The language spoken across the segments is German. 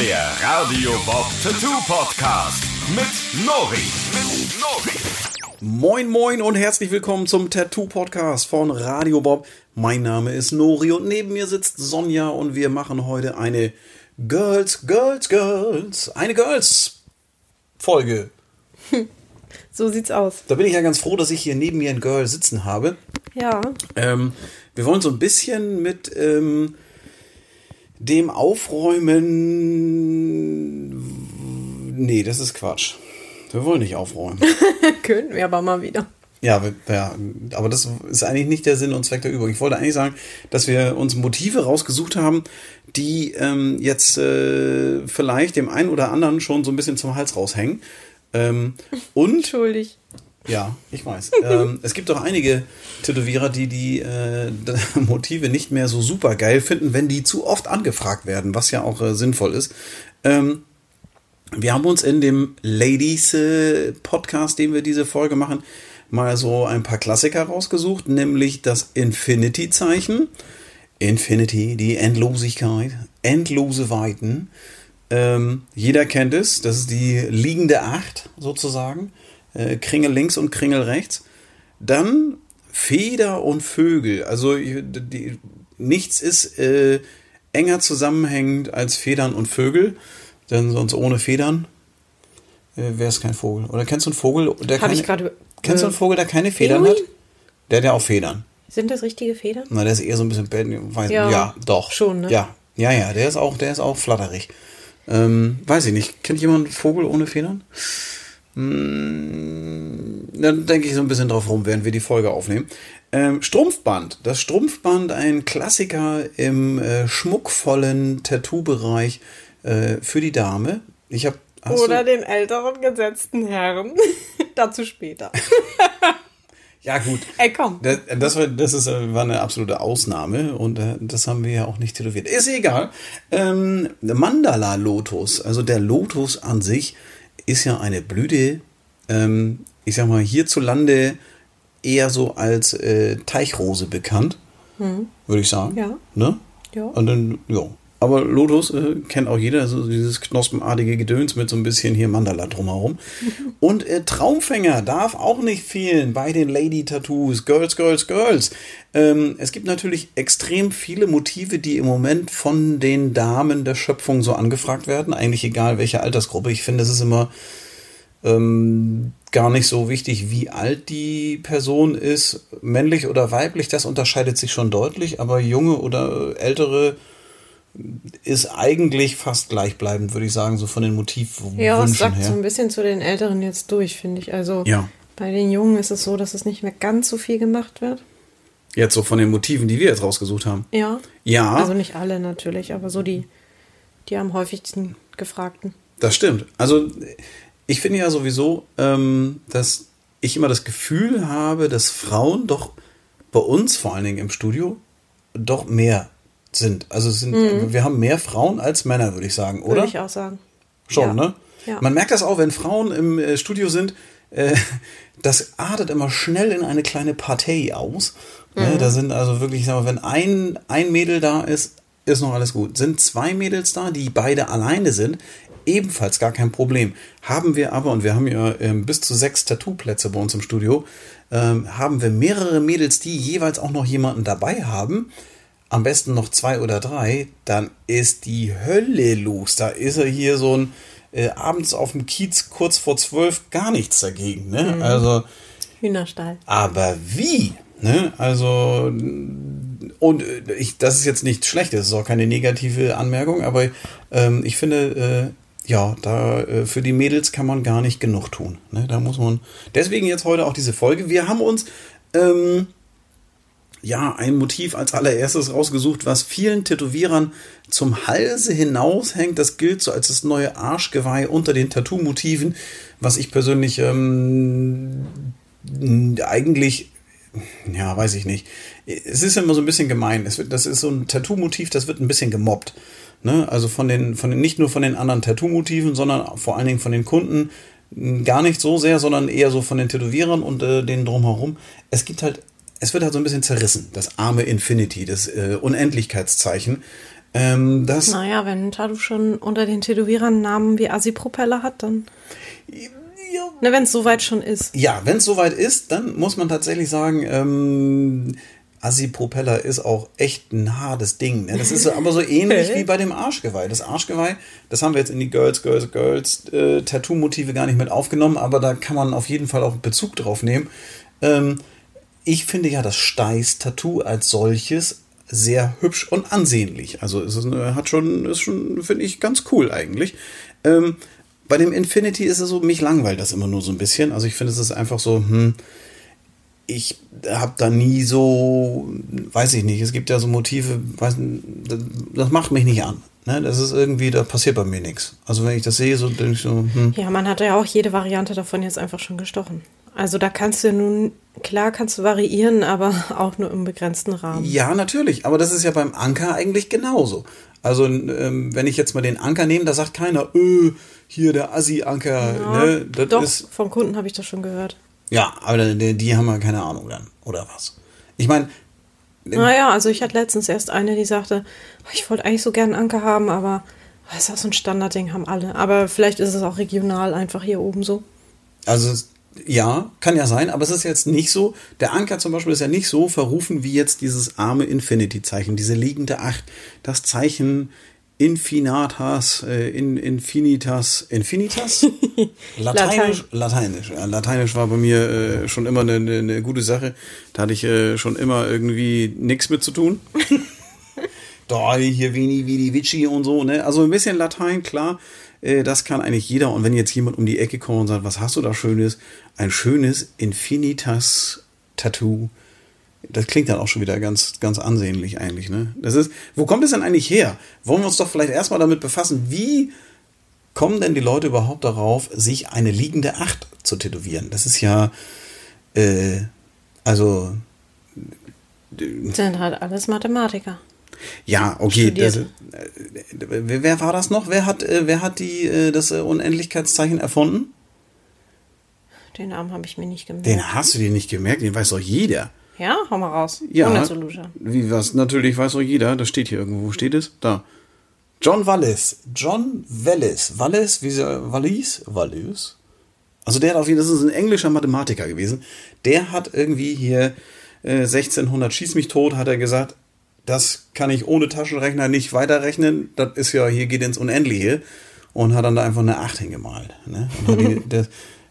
Der Radio Bob Tattoo Podcast mit Nori. Mit Nori. Moin Moin und herzlich willkommen zum Tattoo Podcast von Radio Bob. Mein Name ist Nori und neben mir sitzt Sonja und wir machen heute eine Girls, Girls, Girls, eine Girls Folge. So sieht's aus. Da bin ich ja ganz froh, dass ich hier neben mir ein Girl sitzen habe. Ja. Ähm, wir wollen so ein bisschen mit ähm, dem Aufräumen. Nee, das ist Quatsch. Wir wollen nicht aufräumen. Können wir aber mal wieder. Ja, ja, aber das ist eigentlich nicht der Sinn und Zweck der Übung. Ich wollte eigentlich sagen, dass wir uns Motive rausgesucht haben, die ähm, jetzt äh, vielleicht dem einen oder anderen schon so ein bisschen zum Hals raushängen. Ähm, und Entschuldig. Ja, ich weiß. ähm, es gibt auch einige Tätowierer, die die äh, Motive nicht mehr so super geil finden, wenn die zu oft angefragt werden, was ja auch äh, sinnvoll ist. Ähm, wir haben uns in dem Ladies äh, Podcast, den wir diese Folge machen, mal so ein paar Klassiker rausgesucht, nämlich das Infinity-Zeichen. Infinity, die Endlosigkeit, endlose Weiten. Ähm, jeder kennt es, das ist die liegende Acht sozusagen. Äh, Kringel links und Kringel rechts. Dann Feder und Vögel. Also die, nichts ist äh, enger zusammenhängend als Federn und Vögel. Denn sonst ohne Federn äh, wäre es kein Vogel. Oder kennst du einen Vogel, der Hab keine, ich gerade, Kennst du einen äh, Vogel, der keine Federn Pinguin? hat? Der hat ja auch Federn. Sind das richtige Federn? Na, der ist eher so ein bisschen weiß, ja. Ja, doch. schon, ne? Ja, ja, ja, der ist auch, der ist auch flatterig. Ähm, weiß ich nicht. Kennt jemand einen Vogel ohne Federn? Hm, dann denke ich so ein bisschen drauf rum, während wir die Folge aufnehmen. Ähm, Strumpfband. Das Strumpfband, ein Klassiker im äh, schmuckvollen Tattoo-Bereich äh, für die Dame. Ich habe Oder den älteren gesetzten Herren. Dazu später. ja gut. Ey, komm. Das, das, war, das ist, äh, war eine absolute Ausnahme und äh, das haben wir ja auch nicht tätowiert. Ist egal. Ähm, Mandala-Lotus, also der Lotus an sich, ist ja eine Blüte, ähm, ich sag mal, hierzulande eher so als äh, Teichrose bekannt, würde ich sagen. Ja. Ne? Ja. Und dann, ja. Aber Lotus äh, kennt auch jeder, also dieses knospenartige Gedöns mit so ein bisschen hier Mandala drumherum. Und äh, Traumfänger darf auch nicht fehlen bei den Lady Tattoos. Girls, Girls, Girls. Ähm, es gibt natürlich extrem viele Motive, die im Moment von den Damen der Schöpfung so angefragt werden. Eigentlich egal welche Altersgruppe. Ich finde, es ist immer ähm, gar nicht so wichtig, wie alt die Person ist, männlich oder weiblich, das unterscheidet sich schon deutlich, aber junge oder ältere ist eigentlich fast gleichbleibend, würde ich sagen, so von den Motivwünschen Ja, es sagt her. so ein bisschen zu den Älteren jetzt durch, finde ich. Also Ja. bei den Jungen ist es so, dass es nicht mehr ganz so viel gemacht wird. Jetzt so von den Motiven, die wir jetzt rausgesucht haben. Ja. Ja, Also nicht alle natürlich, aber so die, die am häufigsten gefragten. das stimmt. Also ich finde ja sowieso, ähm, dass ich immer das Gefühl habe, dass Frauen doch bei uns, vor allen Dingen im Studio, doch mehr sind. Also sind, wir haben mehr Frauen als Männer, würde ich sagen, oder? Mhm. Würde ich auch sagen. Schon, Ja. ne? Ja. Man merkt das auch, wenn Frauen im äh, Studio sind, äh, das artet immer schnell in eine kleine Partei aus. Mhm. Ne? Da sind also wirklich, ich sag mal, wenn ein, ein Mädel da ist, ist noch alles gut. Sind zwei Mädels da, die beide alleine sind, ebenfalls gar kein Problem. Haben wir aber, und wir haben ja ähm, bis zu sechs Tattoo-Plätze bei uns im Studio, ähm, haben wir mehrere Mädels, die jeweils auch noch jemanden dabei haben, am besten noch zwei oder drei, dann ist die Hölle los. Da ist er hier so ein äh, abends auf dem Kiez kurz vor zwölf gar nichts dagegen. Ne? Also, Hühnerstall. aber wie? Ne? Also, und äh, ich, das ist jetzt nichts Schlechtes, das ist auch keine negative Anmerkung, aber ähm, ich finde, äh, ja, da äh, für die Mädels kann man gar nicht genug tun. Ne? Da muss man. Deswegen jetzt heute auch diese Folge. Wir haben uns ähm, ja, ein Motiv als allererstes rausgesucht, was vielen Tätowierern zum Halse hinaushängt. Das gilt so als das neue Arschgeweih unter den Tattoo-Motiven, was ich persönlich ähm, eigentlich, ja, weiß ich nicht. Es ist immer so ein bisschen gemein. Es wird, das ist so ein Tattoo-Motiv, das wird ein bisschen gemobbt. Ne? Also von den, von den, nicht nur von den anderen Tattoo-Motiven, sondern vor allen Dingen von den Kunden. Gar nicht so sehr, sondern eher so von den Tätowierern und äh, denen drumherum. Es gibt halt es wird halt so ein bisschen zerrissen, das arme Infinity, das äh, Unendlichkeitszeichen. Ähm, das, Naja, wenn Tattoo schon unter den Tätowierern Namen wie Assi-Propeller hat, dann. ja, Ne, wenn es soweit schon ist. Ja, wenn es soweit ist, dann muss man tatsächlich sagen, ähm, Assi-Propeller ist auch echt ein hartes Ding. Ne? Das ist aber so ähnlich wie bei dem Arschgeweih. Das Arschgeweih, das haben wir jetzt in die Girls, Girls, Girls äh, Tattoo-Motive gar nicht mit aufgenommen, aber da kann man auf jeden Fall auch Bezug drauf nehmen. Ähm, ich finde ja das Steiß-Tattoo als solches sehr hübsch und ansehnlich. Also es ist, eine- hat schon, ist schon, finde ich, ganz cool eigentlich. Ähm, bei dem Infinity ist es so, mich langweilt das immer nur so ein bisschen. Also ich finde, es ist einfach so, hm, ich habe da nie so, weiß ich nicht, es gibt ja so Motive, weiß, das, das macht mich nicht an. Ne? Das ist irgendwie, da passiert bei mir nichts. Also wenn ich das sehe, so denke ich so, hm, Ja, man hat ja auch jede Variante davon jetzt einfach schon gestochen. Also da kannst du nun, klar kannst du variieren, aber auch nur im begrenzten Rahmen. Ja, natürlich, aber das ist ja beim Anker eigentlich genauso. Also, ähm, wenn ich jetzt mal den Anker nehme, da sagt keiner, äh, hier der Assi-Anker, Ja, ne? Das Doch, ist. vom Kunden habe ich das schon gehört. Ja, aber die, die haben ja keine Ahnung dann, oder was? Ich meine, Naja, also ich hatte letztens erst eine, die sagte, "Oh, ich wollte eigentlich so gern einen Anker haben, aber das ist auch so ein Standardding, haben alle. Aber vielleicht ist es auch regional einfach hier oben so. also es- ja, kann ja sein, aber es ist jetzt nicht so. Der Anker zum Beispiel ist ja nicht so verrufen wie jetzt dieses arme Infinity-Zeichen, diese liegende Acht, das Zeichen Infinatas, äh, in, Infinitas, Infinitas? Lateinisch, Lateinisch. Lateinisch war bei mir äh, schon immer eine, eine, eine gute Sache. Da hatte ich äh, schon immer irgendwie nichts mit zu tun. Da hier Vini, Vidi, Vici und so, ne? Also ein bisschen Latein, klar. Äh, das kann eigentlich jeder. Und wenn jetzt jemand um die Ecke kommt und sagt, was hast du da Schönes? Ein schönes Infinitas-Tattoo. Das klingt dann auch schon wieder ganz, ganz ansehnlich eigentlich, ne? Das ist, wo kommt es denn eigentlich her? Wollen wir uns doch vielleicht erstmal damit befassen, wie kommen denn die Leute überhaupt darauf, sich eine liegende Acht zu tätowieren? Das ist ja, äh, also, Sind halt alles Mathematiker. Ja, okay. Das, äh, wer, war das noch? Wer hat, äh, wer hat die, äh, das äh, Unendlichkeitszeichen erfunden? Den Namen habe ich mir nicht gemerkt. Den hast du dir nicht gemerkt, den weiß doch jeder. Ja, hau mal raus. Ja. Ohne. Wie was? Natürlich weiß doch jeder. Das steht hier irgendwo. Wo steht es? Da. John Wallis. John Wallis. Wallis? Wie Wallis? Wallis? Also der hat auf jeden Fall, das ist ein englischer Mathematiker gewesen. Der hat irgendwie hier äh, 1600 schieß mich tot, hat er gesagt, das kann ich ohne Taschenrechner nicht weiterrechnen. Das ist ja, hier geht ins Unendliche. Und hat dann da einfach eine 8 hingemalt. Ne? Die, der,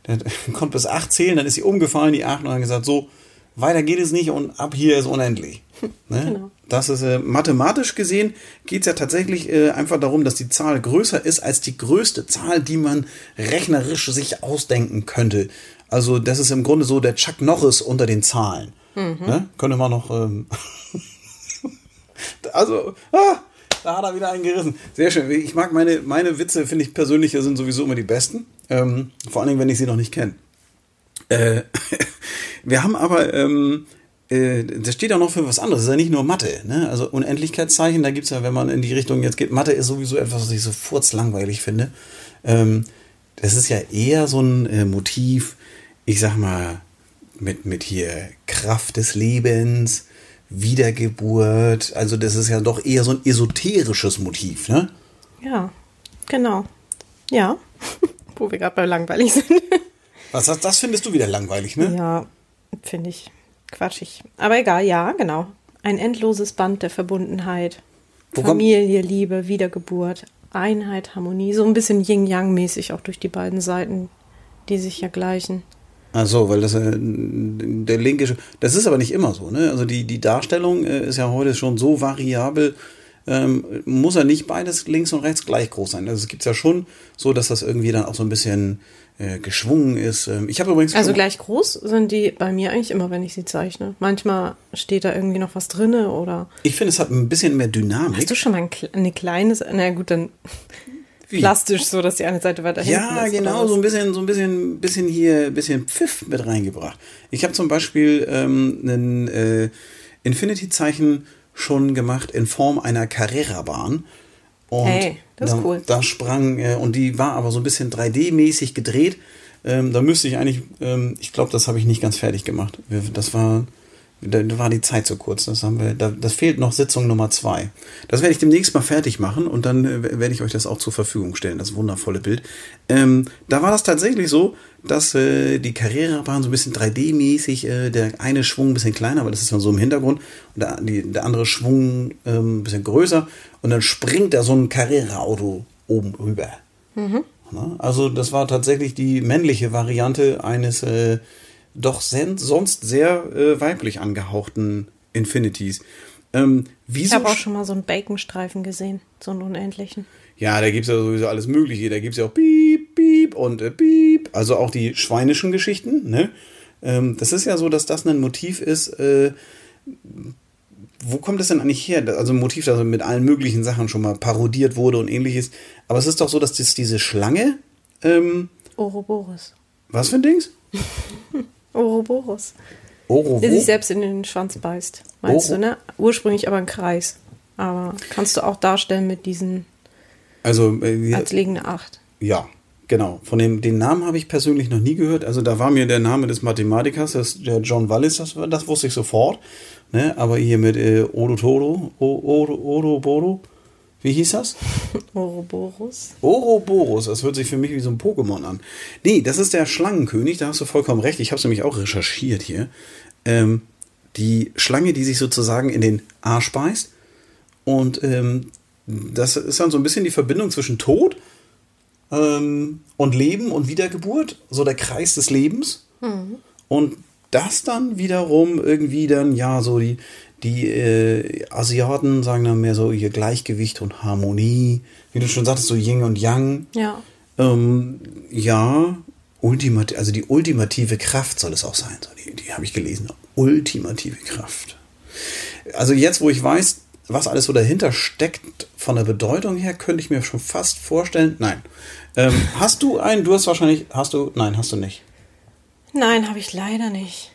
der, konnte bis 8 zählen, dann ist sie umgefallen, die 8, und hat gesagt, so, weiter geht es nicht und ab hier ist unendlich. Ne? Genau. Das ist äh, mathematisch gesehen geht es ja tatsächlich äh, einfach darum, dass die Zahl größer ist als die größte Zahl, die man rechnerisch sich ausdenken könnte. Also das ist im Grunde so der Chuck Norris unter den Zahlen. Ne? Könnte man noch. Ähm also, ah, da hat er wieder einen gerissen. Sehr schön. Ich mag meine, meine Witze, finde ich persönlich, sind sowieso immer die besten. Ähm, vor allen Dingen, wenn ich sie noch nicht kenne. Äh, wir haben aber, ähm, äh, das steht auch noch für was anderes. Das ist ja nicht nur Mathe. Ne? Also Unendlichkeitszeichen, da gibt es ja, wenn man in die Richtung jetzt geht, Mathe ist sowieso etwas, was ich so furzlangweilig finde. Ähm, das ist ja eher so ein äh, Motiv, ich sag mal, mit, mit hier Kraft des Lebens, Wiedergeburt. Also das ist ja doch eher so ein esoterisches Motiv, ne? Ja, genau. Ja, wo wir gerade bei langweilig sind. Was das, das findest du wieder langweilig, ne? Ja, finde ich quatschig. Aber egal, ja, genau. Ein endloses Band der Verbundenheit. Wo kommt- Familie, Liebe, Wiedergeburt, Einheit, Harmonie. So ein bisschen Yin-Yang-mäßig auch durch die beiden Seiten, die sich ja gleichen. Ach so, weil das äh, der linke, das ist aber nicht immer so, ne? Also die, die Darstellung äh, ist ja heute schon so variabel, ähm, muss ja nicht beides links und rechts gleich groß sein. Also es gibt ja schon so, dass das irgendwie dann auch so ein bisschen äh, geschwungen ist. Ähm, ich habe übrigens Also gleich groß sind die bei mir eigentlich immer, wenn ich sie zeichne. Manchmal steht da irgendwie noch was drinne oder. ich finde, es hat ein bisschen mehr Dynamik. Hast du schon mal ein, kle- eine kleine, na gut, dann Wie? plastisch, so dass die eine Seite weiter hinten Ja, ist. genau, oder so ein bisschen, so ein bisschen, bisschen hier, bisschen Pfiff mit reingebracht. Ich habe zum Beispiel ähm, ein äh, Infinity-Zeichen schon gemacht in Form einer Carrera-Bahn. Und Hey, das ist da, cool. Da sprang, äh, und die war aber so ein bisschen 3D-mäßig gedreht. Ähm, da müsste ich eigentlich, ähm, ich glaube, das habe ich nicht ganz fertig gemacht. Das war, da war die Zeit zu kurz. Das haben wir, da, das fehlt noch Sitzung Nummer zwei. Das werde ich demnächst mal fertig machen und dann äh, werde ich euch das auch zur Verfügung stellen, das wundervolle Bild. Ähm, da war das tatsächlich so, dass äh, die Carrera-Bahn so ein bisschen 3D-mäßig, äh, der eine Schwung ein bisschen kleiner, aber das ist dann so im Hintergrund, und der, die, der andere Schwung ähm, ein bisschen größer und dann springt da so ein Carrera-Auto oben rüber. Mhm. Also das war tatsächlich die männliche Variante eines äh, doch sonst sehr äh, weiblich angehauchten Infinities. Ähm, ich habe auch schon mal so einen Baconstreifen gesehen, so einen unendlichen. Ja, da gibt es ja sowieso alles Mögliche. Da gibt es ja auch Piep, Piep und äh, Piep. Also auch die schweinischen Geschichten. Ne? Ähm, das ist ja so, dass das ein Motiv ist. Äh, wo kommt das denn eigentlich her? Also ein Motiv, das mit allen möglichen Sachen schon mal parodiert wurde und ähnliches. Aber es ist doch so, dass das diese Schlange. Ähm, Ouroboros. Was für ein Dings? Ouroboros. Oro der sich selbst in den Schwanz beißt. Meinst Oro? du, ne? Ursprünglich aber ein Kreis. Aber kannst du auch darstellen mit diesen. Also. Äh, als liegende Acht. Ja, genau. Von dem den Namen habe ich persönlich noch nie gehört. Also da war mir der Name des Mathematikers, das, der John Wallis, das, das wusste ich sofort. Ne? Aber hier mit äh, Odo Bodo, wie hieß das? Ouroboros. Ouroboros, das hört sich für mich wie so ein Pokémon an. Nee, das ist der Schlangenkönig, da hast du vollkommen recht. Ich habe es nämlich auch recherchiert hier. Ähm, die Schlange, die sich sozusagen in den Arsch beißt. Und ähm, das ist dann so ein bisschen die Verbindung zwischen Tod ähm, und Leben und Wiedergeburt, so der Kreis des Lebens. Mhm. Und das dann wiederum irgendwie dann, ja, so die, die äh, Asiaten sagen dann mehr so ihr Gleichgewicht und Harmonie. Wie du schon sagtest, so Yin und Yang. Ja. Ähm, ja, ultimat also die ultimative Kraft soll es auch sein. So, die, die habe ich gelesen. Ultimative Kraft. Also jetzt, wo ich weiß, was alles so dahinter steckt, von der Bedeutung her, könnte ich mir schon fast vorstellen. Nein. Ähm, hast du einen? Du hast wahrscheinlich. Hast du? Nein, hast du nicht. Nein, habe ich leider nicht.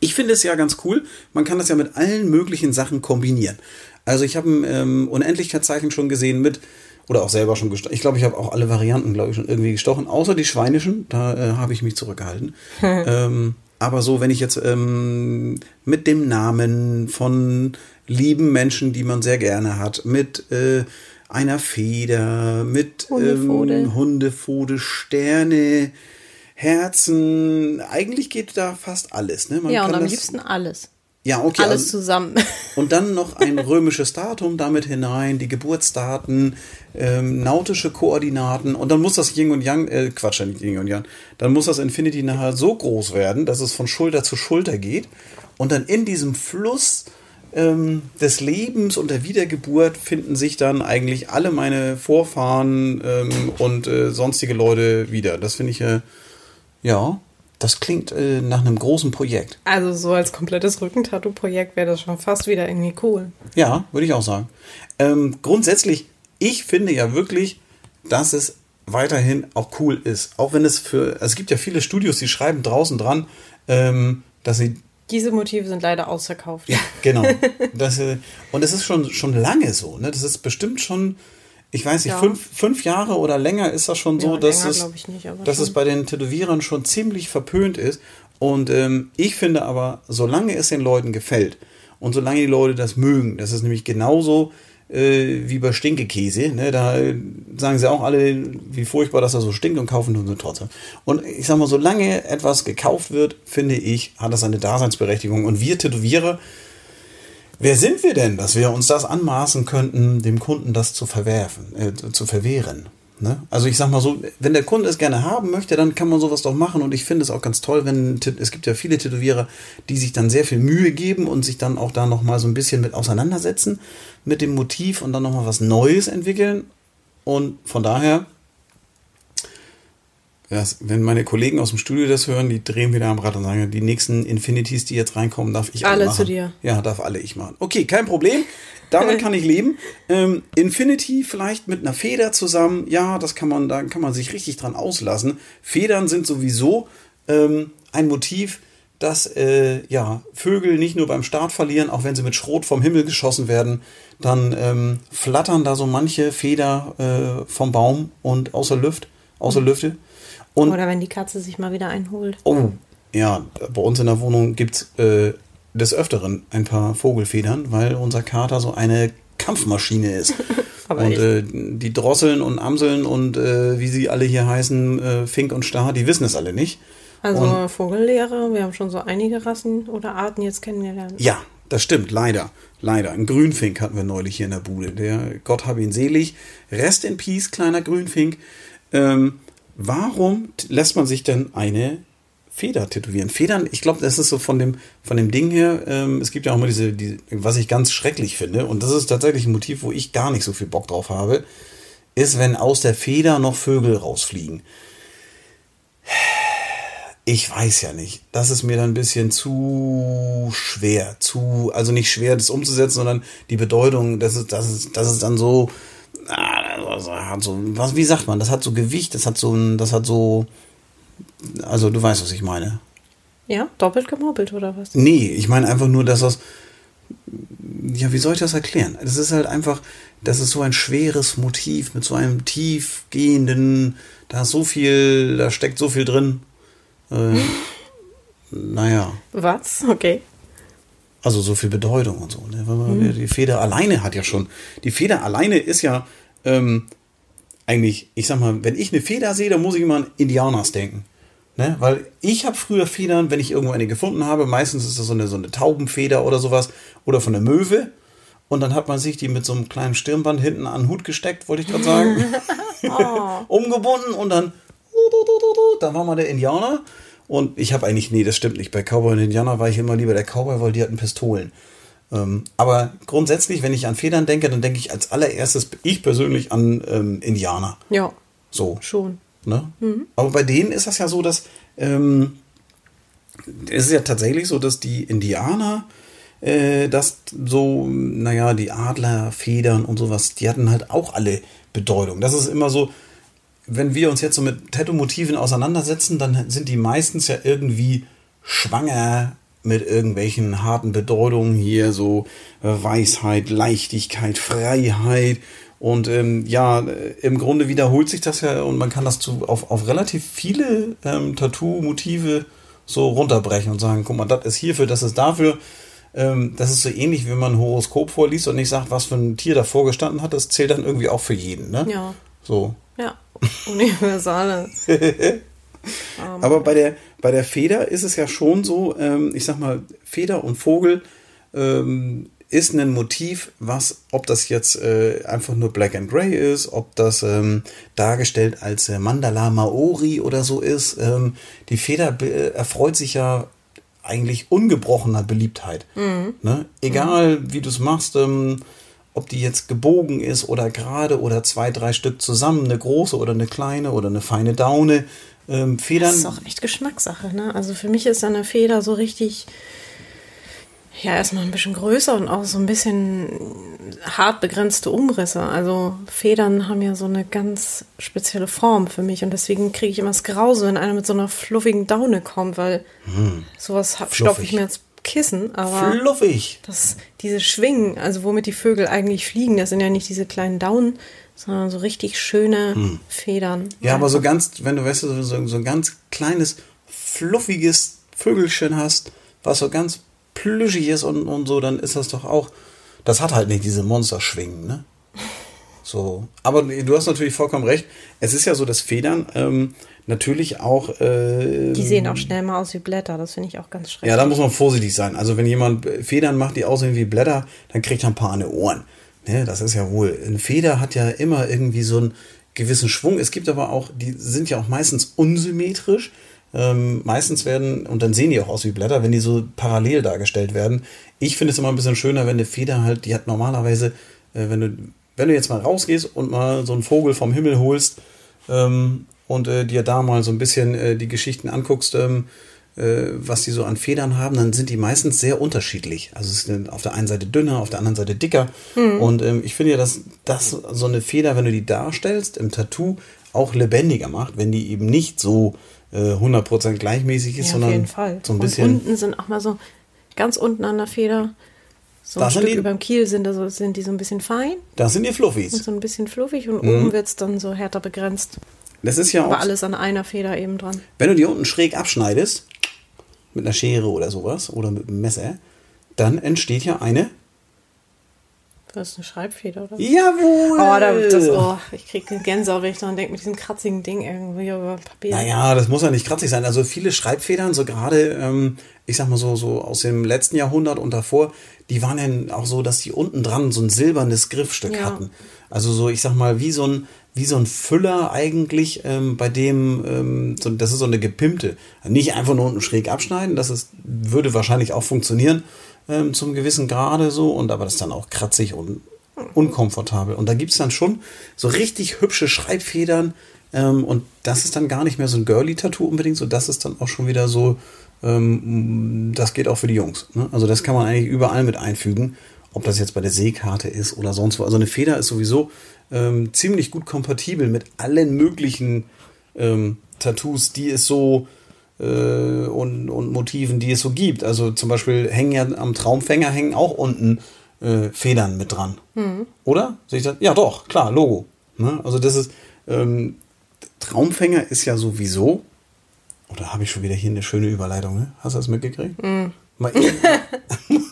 Ich finde es ja ganz cool. Man kann das ja mit allen möglichen Sachen kombinieren. Also ich habe ein ähm, Unendlichkeitszeichen schon gesehen mit, oder auch selber schon gestochen. Ich glaube, ich habe auch alle Varianten, glaube ich, schon irgendwie gestochen, außer die schweinischen. Da äh, habe ich mich zurückgehalten. ähm, aber so, wenn ich jetzt ähm, mit dem Namen von lieben Menschen, die man sehr gerne hat, mit äh, einer Feder, mit Hundefode, ähm, Hundefode Sterne, Herzen, eigentlich geht da fast alles. Ne? Man ja, und am liebsten alles. Ja, okay. Alles also, zusammen. Und dann noch ein römisches Datum damit hinein, die Geburtsdaten, ähm, nautische Koordinaten und dann muss das Yin und Yang, äh, Quatsch, nicht Yin und Yang, dann muss das Infinity nachher so groß werden, dass es von Schulter zu Schulter geht und dann in diesem Fluss ähm, des Lebens und der Wiedergeburt finden sich dann eigentlich alle meine Vorfahren ähm, und äh, sonstige Leute wieder. Das finde ich äh, ja, das klingt äh, nach einem großen Projekt. Also so als komplettes Rückentattoo-Projekt wäre das schon fast wieder irgendwie cool. Ja, würde ich auch sagen. Ähm, grundsätzlich, ich finde ja wirklich, dass es weiterhin auch cool ist. Auch wenn es für, also es gibt ja viele Studios, die schreiben draußen dran, ähm, dass sie diese Motive sind leider ausverkauft. Ja, genau. Das, äh, und es ist schon, schon lange so. Ne? Das ist bestimmt schon ich weiß nicht, ja. fünf, fünf Jahre oder länger ist das schon so, ja, dass, es, nicht, dass es bei den Tätowierern schon ziemlich verpönt ist. Und ähm, ich finde aber, solange es den Leuten gefällt und solange die Leute das mögen, das ist nämlich genauso äh, wie bei Stinkekäse, ne, da sagen sie auch alle, wie furchtbar, dass er so stinkt und kaufen tun sie trotzdem. Und ich sag mal, solange etwas gekauft wird, finde ich, hat das eine Daseinsberechtigung. Und wir Tätowierer, Wer sind wir denn, dass wir uns das anmaßen könnten, dem Kunden das zu verwerfen, äh, zu verwehren? Ne? Also ich sag mal so, wenn der Kunde es gerne haben möchte, dann kann man sowas doch machen und ich finde es auch ganz toll, wenn es gibt ja viele Tätowierer, die sich dann sehr viel Mühe geben und sich dann auch da noch mal so ein bisschen mit auseinandersetzen mit dem Motiv und dann noch mal was Neues entwickeln und von daher ja, wenn meine Kollegen aus dem Studio das hören, die drehen wieder am Rad und sagen, die nächsten Infinities, die jetzt reinkommen, darf ich alle machen. zu dir. Ja, darf alle ich machen. Okay, kein Problem. Damit kann ich leben. Ähm, Infinity vielleicht mit einer Feder zusammen. Ja, das kann man, da kann man sich richtig dran auslassen. Federn sind sowieso ähm, ein Motiv, dass äh, ja, Vögel nicht nur beim Start verlieren, auch wenn sie mit Schrot vom Himmel geschossen werden, dann ähm, flattern da so manche Feder äh, vom Baum und außer Luft, außer mhm. Lüfte. Und Oder wenn die Katze sich mal wieder einholt. Oh, ja, bei uns in der Wohnung gibt es äh, des Öfteren ein paar Vogelfedern, weil unser Kater so eine Kampfmaschine ist. Und äh, die Drosseln und Amseln und äh, wie sie alle hier heißen, äh, Fink und Star, die wissen es alle nicht. Also Und- Vogellehre, wir haben schon so einige Rassen oder Arten jetzt kennengelernt. Ja, das stimmt, leider. Leider. Ein Grünfink hatten wir neulich hier in der Bude. Der, Gott hab ihn selig. Rest in Peace, kleiner Grünfink. Ähm, warum lässt man sich denn eine Feder tätowieren? Federn, ich glaube, das ist so von dem, von dem Ding her, ähm, es gibt ja auch immer diese, die, was ich ganz schrecklich finde, und das ist tatsächlich ein Motiv, wo ich gar nicht so viel Bock drauf habe, ist, wenn aus der Feder noch Vögel rausfliegen. Ich weiß ja nicht. Das ist mir dann ein bisschen zu schwer. Zu, also nicht schwer, das umzusetzen, sondern die Bedeutung, das ist, das ist, das ist dann so, ah, das hat so, was, wie sagt man, das hat so Gewicht, das hat so das hat so, also du weißt, was ich meine. Ja, doppelt gemobbelt oder was? Nee, ich meine einfach nur, dass das, ja, wie soll ich das erklären? Das ist halt einfach, das ist so ein schweres Motiv mit so einem tiefgehenden, da ist so viel, da steckt so viel drin. Äh, naja, Was? Okay. Also so viel Bedeutung und so. Ne? Man, Die Feder alleine hat ja schon, die Feder alleine ist ja ähm, eigentlich, ich sag mal, wenn ich eine Feder sehe, dann muss ich immer an Indianers denken. Ne? Weil ich habe früher Federn, wenn ich irgendwo eine gefunden habe, meistens ist das so eine, so eine Taubenfeder oder sowas oder von der Möwe. Und dann hat man sich die mit so einem kleinen Stirnband hinten an den Hut gesteckt, wollte ich gerade sagen. Umgebunden und dann, dann war man der Indianer. Und ich habe eigentlich, nee, das stimmt nicht. Bei Cowboy und Indianer war ich immer lieber der Cowboy, weil die hatten Pistolen. Ähm, aber grundsätzlich, wenn ich an Federn denke, dann denke ich als allererstes, ich persönlich an ähm, Indianer. Ja, So. schon. Ne? Aber bei denen ist das ja so, dass ähm, es ist ja tatsächlich so, dass die Indianer äh, das so, naja, die Adler, Federn und sowas, die hatten halt auch alle Bedeutung. Das ist immer so, wenn wir uns jetzt so mit Tattoo-Motiven auseinandersetzen, dann sind die meistens ja irgendwie schwanger mit irgendwelchen harten Bedeutungen hier, so äh, Weisheit, Leichtigkeit, Freiheit. Und ähm, ja, äh, im Grunde wiederholt sich das ja und man kann das zu, auf, auf relativ viele ähm, Tattoo-Motive so runterbrechen und sagen, guck mal, das ist hierfür, das ist dafür. Ähm, das ist so ähnlich, wie man ein Horoskop vorliest und nicht sagt, was für ein Tier davor gestanden hat, das zählt dann irgendwie auch für jeden. Ne? Ja. So. Ja. Universale. Aber bei der, bei der Feder ist es ja schon so, ähm, ich sag mal, Feder und Vogel ähm, ist ein Motiv, was, ob das jetzt äh, einfach nur Black and Gray ist, ob das ähm, dargestellt als äh, Mandala Maori oder so ist. Ähm, die Feder äh, erfreut sich ja eigentlich ungebrochener Beliebtheit. Ne? Egal wie du es machst, ähm, ob die jetzt gebogen ist oder gerade oder zwei, drei Stück zusammen, eine große oder eine kleine oder eine feine Daune. Ähm, Federn. Das ist auch echt Geschmackssache, ne? Also für mich ist eine Feder so richtig, ja, erstmal ein bisschen größer und auch so ein bisschen hart begrenzte Umrisse. Also Federn haben ja so eine ganz spezielle Form für mich und deswegen kriege ich immer das Grause, wenn einer mit so einer fluffigen Daune kommt, weil sowas ha- stopfe ich mir ins Kissen, aber Fluffig. das, diese Schwingen, also womit die Vögel eigentlich fliegen, das sind ja nicht diese kleinen Daunen, sondern so richtig schöne Federn. Hm. Ja, aber so ganz, wenn du weißt, so, so, so ein ganz kleines, fluffiges Vögelchen hast, was so ganz plüschig ist und, und so, dann ist das doch auch. Das hat halt nicht diese Monsterschwingen, ne? So. Aber du hast natürlich vollkommen recht. Es ist ja so, dass Federn ähm, natürlich auch. Äh, Die sehen auch schnell mal aus wie Blätter, das finde ich auch ganz schrecklich. Ja, da muss man vorsichtig sein. Also wenn jemand Federn macht, die aussehen wie Blätter, dann kriegt er ein paar an die Ohren. Ne, das ist ja wohl. Eine Feder hat ja immer irgendwie so einen gewissen Schwung. Es gibt aber auch, die sind ja auch meistens unsymmetrisch. Ähm, meistens werden, und dann sehen die auch aus wie Blätter, wenn die so parallel dargestellt werden. Ich finde es immer ein bisschen schöner, wenn eine Feder halt, die hat normalerweise, äh, wenn du, wenn du jetzt mal rausgehst und mal so einen Vogel vom Himmel holst, ähm, und äh, dir da mal so ein bisschen äh, die Geschichten anguckst, ähm, äh, was die so an Federn haben, dann sind die meistens sehr unterschiedlich. Also es sind auf der einen Seite dünner, auf der anderen Seite dicker. Und ähm, ich finde ja, dass das so eine Feder, wenn du die darstellst im Tattoo, auch lebendiger macht, wenn die eben nicht so äh, 100% gleichmäßig ist, ja, sondern so ein und bisschen. unten sind auch mal so ganz unten an der Feder so Da ein Stück die- über dem Kiel sind, da so, sind die so ein bisschen fein Das sind die und Fluffis. so ein bisschen fluffig und Mhm. oben wird es dann so härter begrenzt. Das ist ja auch, alles an einer Feder eben dran. wenn du die unten schräg abschneidest, mit einer Schere oder sowas oder mit einem Messer, dann entsteht ja eine. Das ist eine Schreibfeder, oder? Jawohl! Oh, da, das, oh, ich kriege eine Gänsehaut, wenn ich daran denke, mit diesem kratzigen Ding irgendwie über Papier. Naja, das muss ja nicht kratzig sein. Also viele Schreibfedern, so gerade, ähm, ich sag mal so, so aus dem letzten Jahrhundert und davor, die waren ja auch so, dass die unten dran so ein silbernes Griffstück Ja. hatten. Also so, ich sag mal, wie so ein, wie so ein Füller eigentlich, ähm, bei dem, ähm, so, das ist so eine gepimpte. Nicht einfach nur unten schräg abschneiden, das ist, würde wahrscheinlich auch funktionieren, ähm, zum gewissen Grade so, und aber das ist dann auch kratzig und unkomfortabel. Und da gibt's dann schon so richtig hübsche Schreibfedern, ähm, und das ist dann gar nicht mehr so ein Girly-Tattoo unbedingt, so das ist dann auch schon wieder so, ähm, das geht auch für die Jungs. Ne? Also das kann man eigentlich überall mit einfügen, ob das jetzt bei der Seekarte ist oder sonst wo. Also eine Feder ist sowieso ähm, ziemlich gut kompatibel mit allen möglichen ähm, Tattoos, die es so äh, und, und Motiven, die es so gibt. Also zum Beispiel hängen ja am Traumfänger hängen auch unten äh, Federn mit dran. Oder? Sehe ich das? Ja, doch, klar, Logo. Ne? Also das ist, ähm, Traumfänger ist ja sowieso, oder habe ich schon wieder hier eine schöne Überleitung, ne? Hast du das mitgekriegt? Mal, eben,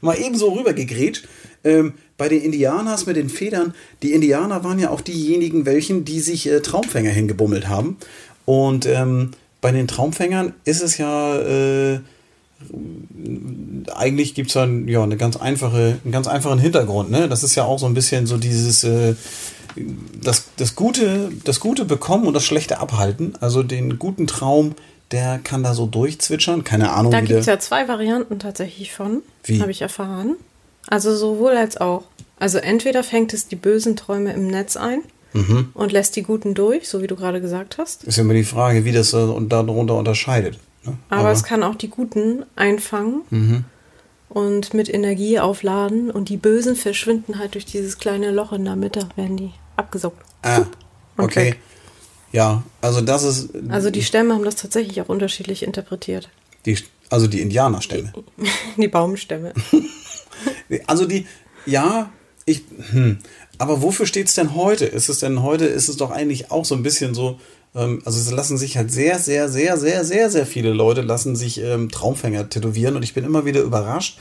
mal eben so rübergegrätscht. Ähm, bei den Indianers mit den Federn, die Indianer waren ja auch diejenigen, welchen, die sich äh, Traumfänger hingebummelt haben. Und ähm, bei den Traumfängern ist es ja, äh, eigentlich gibt es dann ja eine ganz einfache, einen ganz einfachen Hintergrund. Ne? Das ist ja auch so ein bisschen so dieses, äh, das, das, Gute, das Gute bekommen und das Schlechte abhalten. Also den guten Traum, der kann da so durchzwitschern. Keine Ahnung, Da gibt es ja zwei Varianten tatsächlich von. Wie? Habe ich erfahren. Also sowohl als auch. Also entweder fängt es die bösen Träume im Netz ein Mhm. und lässt die guten durch, so wie du gerade gesagt hast. Ist ja immer die Frage, wie das äh, und darunter unterscheidet. Ne? Aber, es kann auch die guten einfangen Mhm. und mit Energie aufladen und die bösen verschwinden halt durch dieses kleine Loch in der Mitte, werden die abgesaugt. Ah, okay. weg. Ja, also das ist Also die Stämme haben das tatsächlich auch unterschiedlich interpretiert. die, also die Indianerstämme. Die Baumstämme. Also die, ja, ich, hm, aber wofür steht es denn heute? Ist es denn heute, ist es doch eigentlich auch so ein bisschen so, ähm, also es lassen sich halt sehr, sehr, sehr, sehr, sehr, sehr viele Leute lassen sich ähm, Traumfänger tätowieren und ich bin immer wieder überrascht,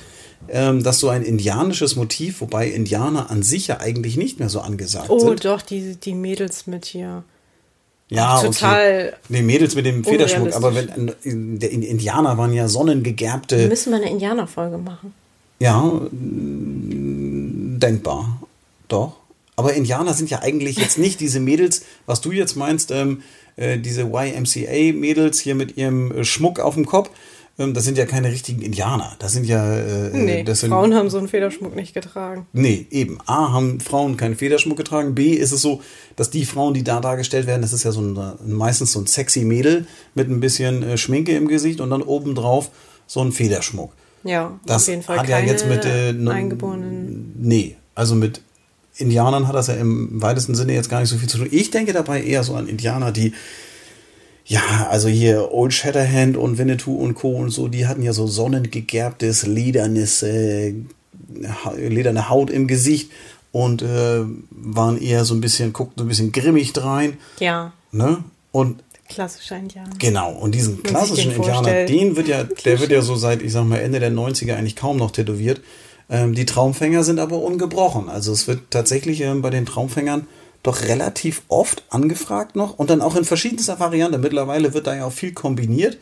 ähm, dass so ein indianisches Motiv, wobei Indianer an sich ja eigentlich nicht mehr so angesagt Oh, sind. doch, die, die Mädels mit hier. Ja, total okay. Nee, Mädels mit dem Federschmuck, aber wenn der Indianer waren ja sonnengegerbte. Wir müssen mal eine Indianerfolge machen. Ja, mm, denkbar. Doch. Aber Indianer sind ja eigentlich jetzt nicht diese Mädels, was du jetzt meinst, ähm, äh, diese YMCA-Mädels hier mit ihrem Schmuck auf dem Kopf. Ähm, das sind ja keine richtigen Indianer. Das sind ja. Äh, Nee, das sind, Frauen haben so einen Federschmuck nicht getragen. Nee, eben. A, haben Frauen keinen Federschmuck getragen. B, ist es so, dass die Frauen, die da dargestellt werden, das ist ja so ein, meistens so ein sexy Mädel mit ein bisschen äh, Schminke im Gesicht und dann obendrauf so ein Federschmuck. Ja, Das auf jeden Fall hat ja keine jetzt mit äh, n- eingeborenen. Nee, also mit Indianern hat das ja im weitesten Sinne jetzt gar nicht so viel zu tun. Ich denke dabei eher so an Indianer, die ja, also hier Old Shatterhand und Winnetou und Co. und so, die hatten ja so sonnengegerbtes, ledernes, äh, lederne Haut im Gesicht und äh, waren eher so ein bisschen, guckten so ein bisschen grimmig drein, Ja, ne? Und klassischer Indianer. Genau, und diesen sich klassischen den Indianer, vorstellt. den wird ja, der wird ja so seit, ich sag mal, Ende der 90er eigentlich kaum noch tätowiert. Ähm, die Traumfänger sind aber ungebrochen. Also es wird tatsächlich ähm, bei den Traumfängern doch relativ oft angefragt noch und dann auch in verschiedenster Variante. Mittlerweile wird da ja auch viel kombiniert.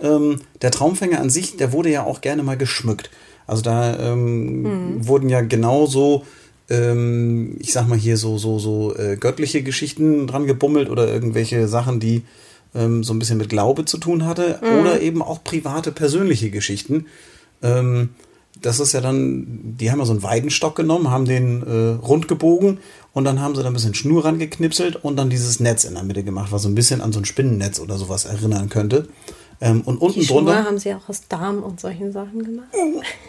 Ähm, der Traumfänger an sich, der wurde ja auch gerne mal geschmückt. Also da ähm, wurden ja genauso, ähm, ich sag mal hier so so so äh, göttliche Geschichten dran gebummelt oder irgendwelche Sachen, die ähm, so ein bisschen mit Glaube zu tun hatte oder eben auch private persönliche Geschichten. Ähm, das ist ja dann, die haben ja so einen Weidenstock genommen, haben den äh, rund gebogen und dann haben sie da ein bisschen Schnur rangeknipselt und dann dieses Netz in der Mitte gemacht, was so ein bisschen an so ein Spinnennetz oder sowas erinnern könnte. Ähm, und unten Die Schuhe drunter. haben sie auch aus Darm und solchen Sachen gemacht.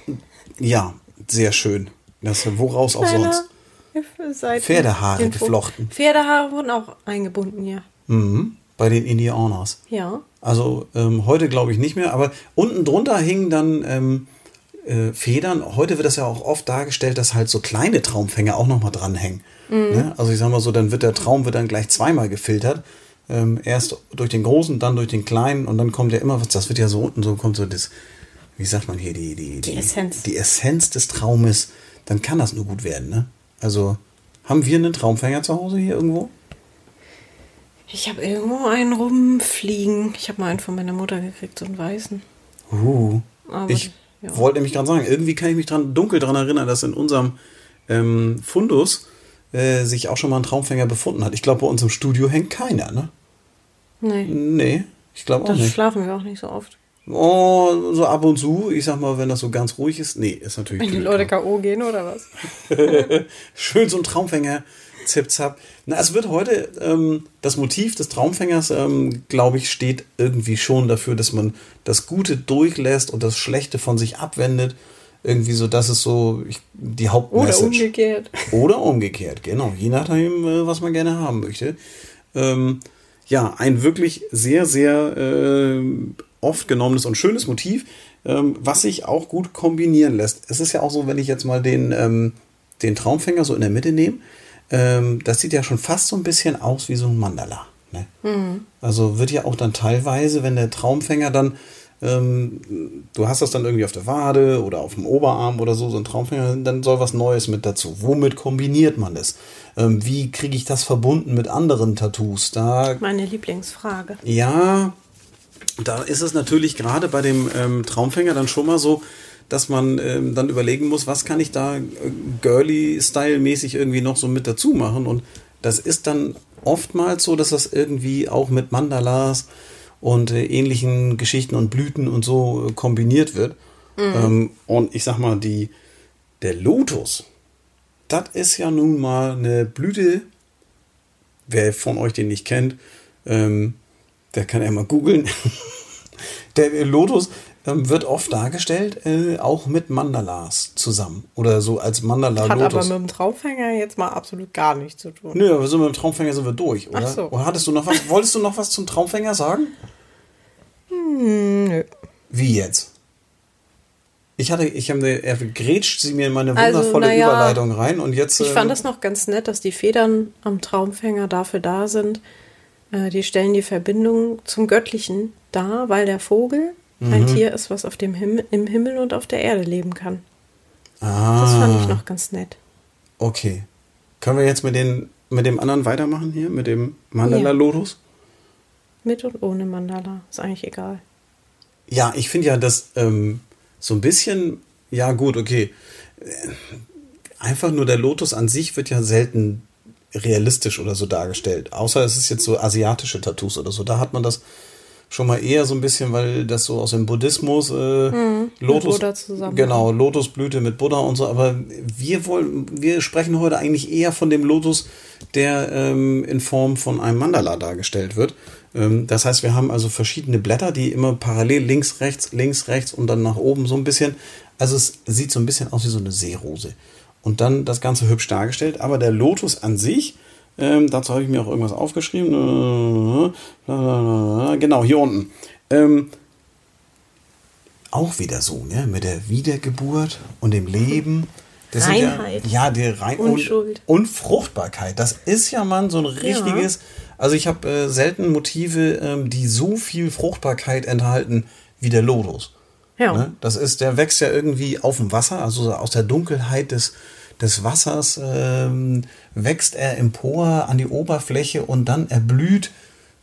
Ja, sehr schön. Das, woraus auch sonst? Seit Pferdehaare geflochten. Pferdehaare wurden auch eingebunden, ja. Mhm, bei den Indianers. Ja. Also ähm, heute glaube ich nicht mehr, aber unten drunter hingen dann ähm, äh, Federn. Heute wird das ja auch oft dargestellt, dass halt so kleine Traumfänger auch nochmal dranhängen. Ne? Also ich sag mal so, dann wird der Traum wird dann gleich zweimal gefiltert. Ähm, erst durch den großen, dann durch den kleinen und dann kommt ja immer was, das wird ja so unten so, kommt so das, wie sagt man hier, die, die, Die Essenz. die Essenz des Traumes, dann kann das nur gut werden, ne? Also, haben wir einen Traumfänger zu Hause hier irgendwo? Ich habe irgendwo einen rumfliegen. Ich habe mal einen von meiner Mutter gekriegt, so einen weißen. Uh, Aber, ich ja. wollte nämlich gerade sagen, irgendwie kann ich mich dran, dunkel daran erinnern, dass in unserem ähm, Fundus äh, sich auch schon mal ein Traumfänger befunden hat. Ich glaube, bei uns im Studio hängt keiner, ne? Nee, Nee, ich glaube auch nicht. schlafen wir auch nicht so oft. Oh, so ab und zu, ich sag mal, wenn das so ganz ruhig ist. Nee, ist natürlich. Wenn die Leute ne? K.O. gehen oder was? Schön so ein Traumfänger, zip zap. Na, es wird heute, ähm, das Motiv des Traumfängers, ähm, glaube ich, steht irgendwie schon dafür, dass man das Gute durchlässt und das Schlechte von sich abwendet. Irgendwie so, das ist so ich, die Oder Hauptmessage. umgekehrt. Oder umgekehrt, genau. Je nachdem, äh, was man gerne haben möchte. Ähm, ja, ein wirklich sehr, sehr äh, oft genommenes und schönes Motiv, ähm, was sich auch gut kombinieren lässt. Es ist ja auch so, wenn ich jetzt mal den, ähm, den Traumfänger so in der Mitte nehme, ähm, das sieht ja schon fast so ein bisschen aus wie so ein Mandala. Ne? Also wird ja auch dann teilweise, wenn der Traumfänger dann, ähm, du hast das dann irgendwie auf der Wade oder auf dem Oberarm oder so, so ein Traumfänger, dann soll was Neues mit dazu. Womit kombiniert man das? Ähm, wie kriege ich das verbunden mit anderen Tattoos? Da Meine Lieblingsfrage. ja, da ist es natürlich gerade bei dem ähm, Traumfänger dann schon mal so, dass man ähm, dann überlegen muss, was kann ich da äh, girly-style-mäßig irgendwie noch so mit dazu machen. Und das ist dann oftmals so, dass das irgendwie auch mit Mandalas und äh, ähnlichen Geschichten und Blüten und so äh, kombiniert wird. Ähm, und ich sag mal, die, der Lotus, das ist ja nun mal eine Blüte, wer von euch den nicht kennt, ähm, der kann ja mal googeln. Der Lotus wird oft dargestellt, äh, auch mit Mandalas zusammen. Oder so als Hat aber mit dem Traumfänger jetzt mal absolut gar nichts zu tun. Nö, aber so mit dem Traumfänger sind wir durch, oder? Ach so. Oder hattest du noch was? Wolltest du noch was zum Traumfänger sagen? Nö. Wie jetzt? Ich hatte, ich habe, er grätscht sie mir in meine Also, wundervolle na ja, Überleitung rein und jetzt. Ich ähm, fand es noch ganz nett, dass die Federn am Traumfänger dafür da sind. Äh, die stellen die Verbindung zum Göttlichen dar, weil der Vogel Mhm. ein Tier ist, was auf dem Himmel, im Himmel und auf der Erde leben kann. ah, Das fand ich noch ganz nett. Okay. Können wir jetzt mit, den, mit dem anderen weitermachen hier? Mit dem Mandala-Lotus? Mit und ohne Mandala. Ist eigentlich egal. Ja, ich finde ja, dass ähm, so ein bisschen, ja gut, okay, einfach nur der Lotus an sich wird ja selten realistisch oder so dargestellt. Außer es ist jetzt so asiatische Tattoos oder so. Da hat man das schon mal eher so ein bisschen, weil das so aus dem Buddhismus äh, Lotus, Buddha zusammen. genau Lotusblüte mit Buddha und so. Aber wir wollen, wir sprechen heute eigentlich eher von dem Lotus, der ähm, in Form von einem Mandala dargestellt wird. Ähm, das heißt, wir haben also verschiedene Blätter, die immer parallel links, rechts, links, rechts und dann nach oben so ein bisschen. Also es sieht so ein bisschen aus wie so eine Seerose. Und dann das Ganze hübsch dargestellt. Aber der Lotus an sich, ähm, dazu habe ich mir auch irgendwas aufgeschrieben. Äh, Genau, hier unten. Ähm, auch wieder so, ne? Mit der Wiedergeburt und dem Leben. Das Reinheit. Ja, ja, die Rein Unschuld. Und, und Fruchtbarkeit. Das ist ja man so ein richtiges. Also ich habe äh, selten Motive, ähm, die so viel Fruchtbarkeit enthalten wie der Lotus. Ja. Ne? Das ist, der wächst ja irgendwie auf dem Wasser, also aus der Dunkelheit des, des Wassers ähm, wächst er empor an die Oberfläche und dann erblüht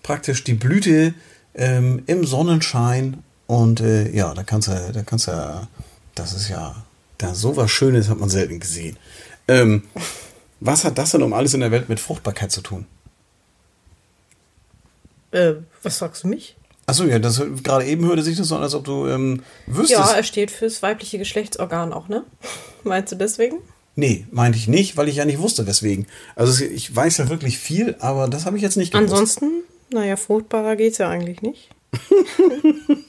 praktisch die Blüte ähm, im Sonnenschein. Und äh, ja, da kannst du, da kannst du, das ist ja, da sowas Schönes hat man selten gesehen. Ähm, was hat das denn um alles in der Welt mit Fruchtbarkeit zu tun? Äh, was sagst du mich? Achso, ja, das gerade eben hörte sich das so an, als ob du ähm, wüsstest. Ja, er steht fürs weibliche Geschlechtsorgan auch, ne? Meinst du deswegen? Nee, meinte ich nicht, weil ich ja nicht wusste, weswegen. Also es- ich weiß ja wirklich viel, aber das habe ich jetzt nicht gewusst. Ansonsten, naja, fruchtbarer geht's ja eigentlich nicht.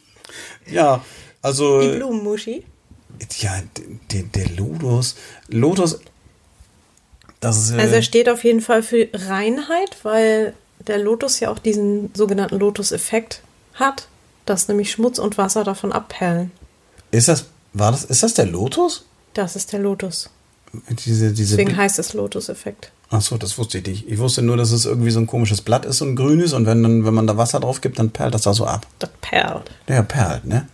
Ja, also. Die Blumenmuschi. Ja, der, der Lotus. Lotus, das ist. Äh, Also er steht auf jeden Fall für Reinheit, weil der Lotus ja auch diesen sogenannten Lotus-Effekt hat, dass nämlich Schmutz und Wasser davon abperlen. ist das, war das, ist das der Lotus? Das ist der Lotus. Diese, diese Deswegen heißt es Lotus-Effekt. Ach so, das wusste ich nicht. Ich wusste nur, dass es irgendwie so ein komisches Blatt ist, so ein grünes, und wenn, dann, wenn man da Wasser drauf gibt, dann perlt das da so ab. Das perlt. Ja, perlt, ne?